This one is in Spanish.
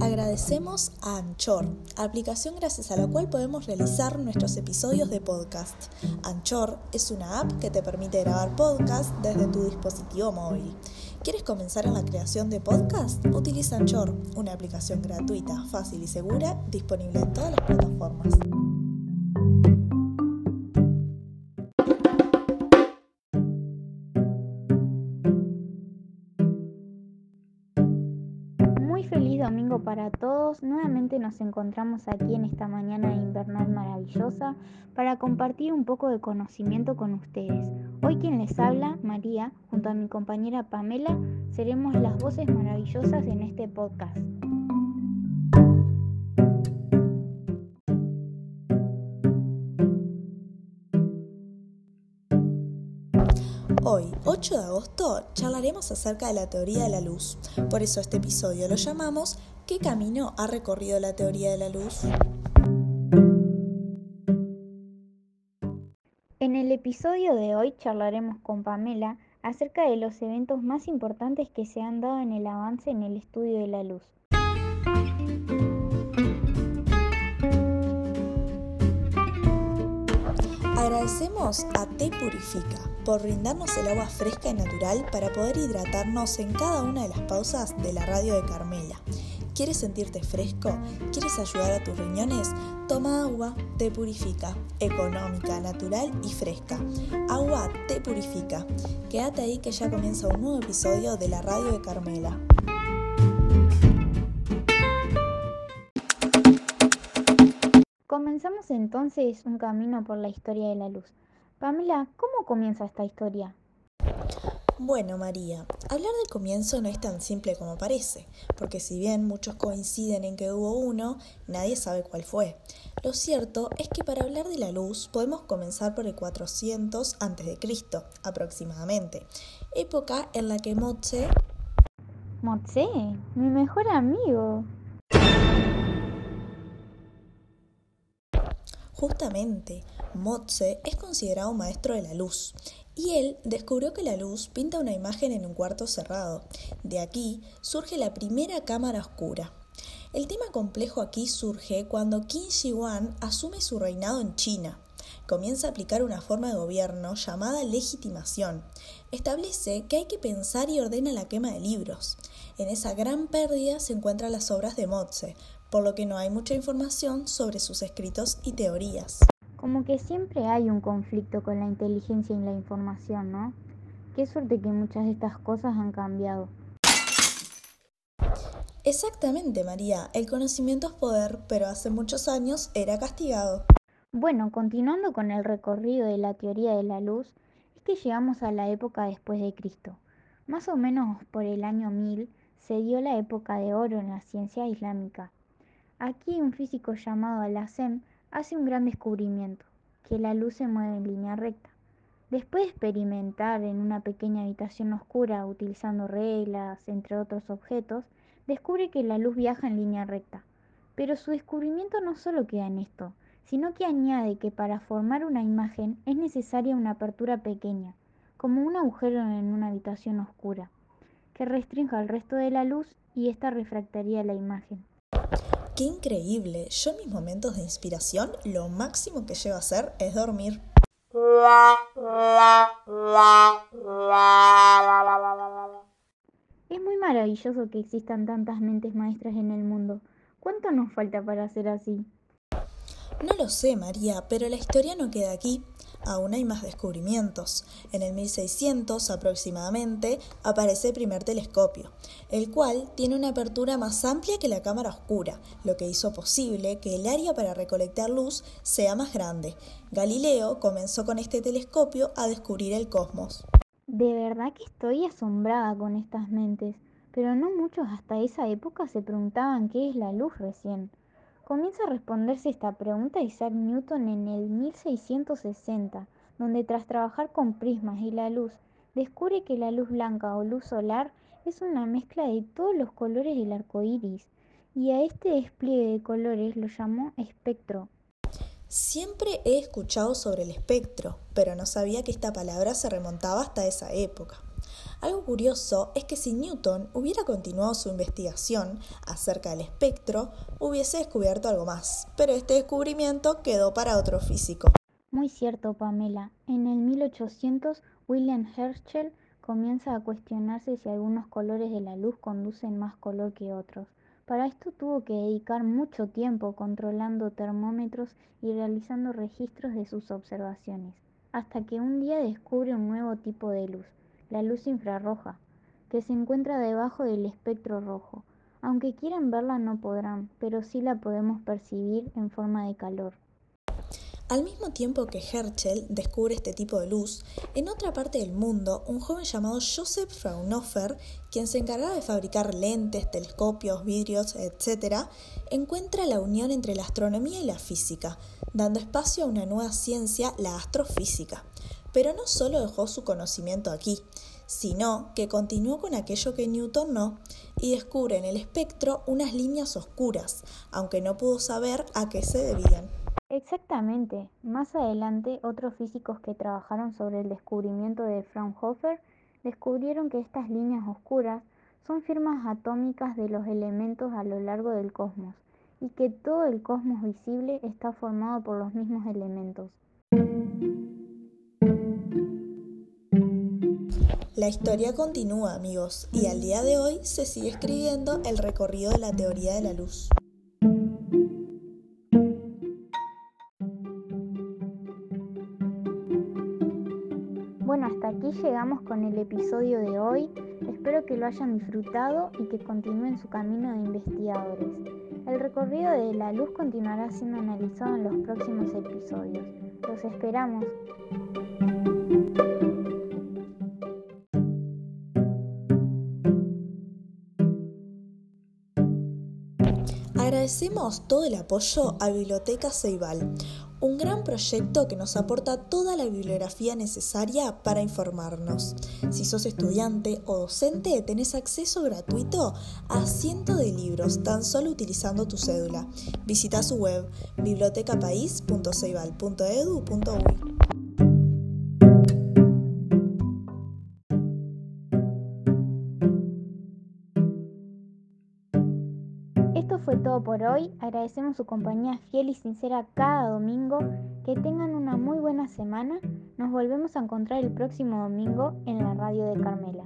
Agradecemos a Anchor, aplicación gracias a la cual podemos realizar nuestros episodios de podcast. Anchor es una app que te permite grabar podcast desde tu dispositivo móvil. ¿Quieres comenzar en la creación de podcast? Utiliza Anchor, una aplicación gratuita, fácil y segura, disponible en todas las plataformas. Domingo para todos. Nuevamente nos encontramos aquí en esta mañana invernal maravillosa para compartir un poco de conocimiento con ustedes. Hoy quien les habla, María, junto a mi compañera Pamela, seremos las voces maravillosas en este podcast. Hoy, 8 de agosto, charlaremos acerca de la teoría de la luz. Por eso este episodio lo llamamos ¿Qué camino ha recorrido la teoría de la luz? En el episodio de hoy charlaremos con Pamela acerca de los eventos más importantes que se han dado en el avance en el estudio de la luz. Agradecemos a Te Purifica por brindarnos el agua fresca y natural para poder hidratarnos en cada una de las pausas de la radio de Carmela. ¿Quieres sentirte fresco? ¿Quieres ayudar a tus riñones? Toma agua, te purifica, económica, natural y fresca. Agua te purifica. Quédate ahí que ya comienza un nuevo episodio de la radio de Carmela. Comenzamos entonces un camino por la historia de la luz. Pamela, ¿cómo comienza esta historia? Bueno, María, hablar del comienzo no es tan simple como parece, porque si bien muchos coinciden en que hubo uno, nadie sabe cuál fue. Lo cierto es que para hablar de la luz podemos comenzar por el 400 a.C., aproximadamente, época en la que Motse... Motse, mi mejor amigo. Justamente, Motse es considerado maestro de la luz, y él descubrió que la luz pinta una imagen en un cuarto cerrado. De aquí surge la primera cámara oscura. El tema complejo aquí surge cuando Qin Shi Huang asume su reinado en China. Comienza a aplicar una forma de gobierno llamada legitimación. Establece que hay que pensar y ordena la quema de libros. En esa gran pérdida se encuentran las obras de Motse, por lo que no hay mucha información sobre sus escritos y teorías. Como que siempre hay un conflicto con la inteligencia y la información, ¿no? Qué suerte que muchas de estas cosas han cambiado. Exactamente, María. El conocimiento es poder, pero hace muchos años era castigado. Bueno, continuando con el recorrido de la teoría de la luz, es que llegamos a la época después de Cristo. Más o menos por el año 1000 se dio la época de oro en la ciencia islámica. Aquí un físico llamado Al-Azem hace un gran descubrimiento, que la luz se mueve en línea recta. Después de experimentar en una pequeña habitación oscura utilizando reglas, entre otros objetos, descubre que la luz viaja en línea recta. Pero su descubrimiento no solo queda en esto, sino que añade que para formar una imagen es necesaria una apertura pequeña, como un agujero en una habitación oscura, que restrinja el resto de la luz y ésta refractaría la imagen. ¡Qué increíble! Yo en mis momentos de inspiración lo máximo que llevo a hacer es dormir. Es muy maravilloso que existan tantas mentes maestras en el mundo. ¿Cuánto nos falta para ser así? No lo sé, María, pero la historia no queda aquí. Aún hay más descubrimientos. En el 1600 aproximadamente aparece el primer telescopio, el cual tiene una apertura más amplia que la cámara oscura, lo que hizo posible que el área para recolectar luz sea más grande. Galileo comenzó con este telescopio a descubrir el cosmos. De verdad que estoy asombrada con estas mentes, pero no muchos hasta esa época se preguntaban qué es la luz recién. Comienza a responderse esta pregunta Isaac Newton en el 1660, donde tras trabajar con prismas y la luz, descubre que la luz blanca o luz solar es una mezcla de todos los colores del arco iris, y a este despliegue de colores lo llamó espectro. Siempre he escuchado sobre el espectro, pero no sabía que esta palabra se remontaba hasta esa época. Algo curioso es que si Newton hubiera continuado su investigación acerca del espectro, hubiese descubierto algo más, pero este descubrimiento quedó para otro físico. Muy cierto, Pamela. En el 1800, William Herschel comienza a cuestionarse si algunos colores de la luz conducen más color que otros. Para esto tuvo que dedicar mucho tiempo controlando termómetros y realizando registros de sus observaciones, hasta que un día descubre un nuevo tipo de luz, la luz infrarroja, que se encuentra debajo del espectro rojo. Aunque quieran verla no podrán, pero sí la podemos percibir en forma de calor. Al mismo tiempo que Herschel descubre este tipo de luz, en otra parte del mundo, un joven llamado Joseph Fraunhofer, quien se encargaba de fabricar lentes, telescopios, vidrios, etc., encuentra la unión entre la astronomía y la física, dando espacio a una nueva ciencia, la astrofísica. Pero no solo dejó su conocimiento aquí, sino que continuó con aquello que Newton no, y descubre en el espectro unas líneas oscuras, aunque no pudo saber a qué se debían. Exactamente. Más adelante, otros físicos que trabajaron sobre el descubrimiento de Fraunhofer descubrieron que estas líneas oscuras son firmas atómicas de los elementos a lo largo del cosmos y que todo el cosmos visible está formado por los mismos elementos. La historia continúa, amigos, y al día de hoy se sigue escribiendo el recorrido de la teoría de la luz. Bueno, hasta aquí llegamos con el episodio de hoy. Espero que lo hayan disfrutado y que continúen su camino de investigadores. El recorrido de la luz continuará siendo analizado en los próximos episodios. Los esperamos. Agradecemos todo el apoyo a Biblioteca Ceibal, un gran proyecto que nos aporta toda la bibliografía necesaria para informarnos. Si sos estudiante o docente, tenés acceso gratuito a cientos de libros tan solo utilizando tu cédula. Visita su web bibliotecapais.ceibal.edu.uy. fue todo por hoy. Agradecemos su compañía fiel y sincera cada domingo. Que tengan una muy buena semana. Nos volvemos a encontrar el próximo domingo en la radio de Carmela.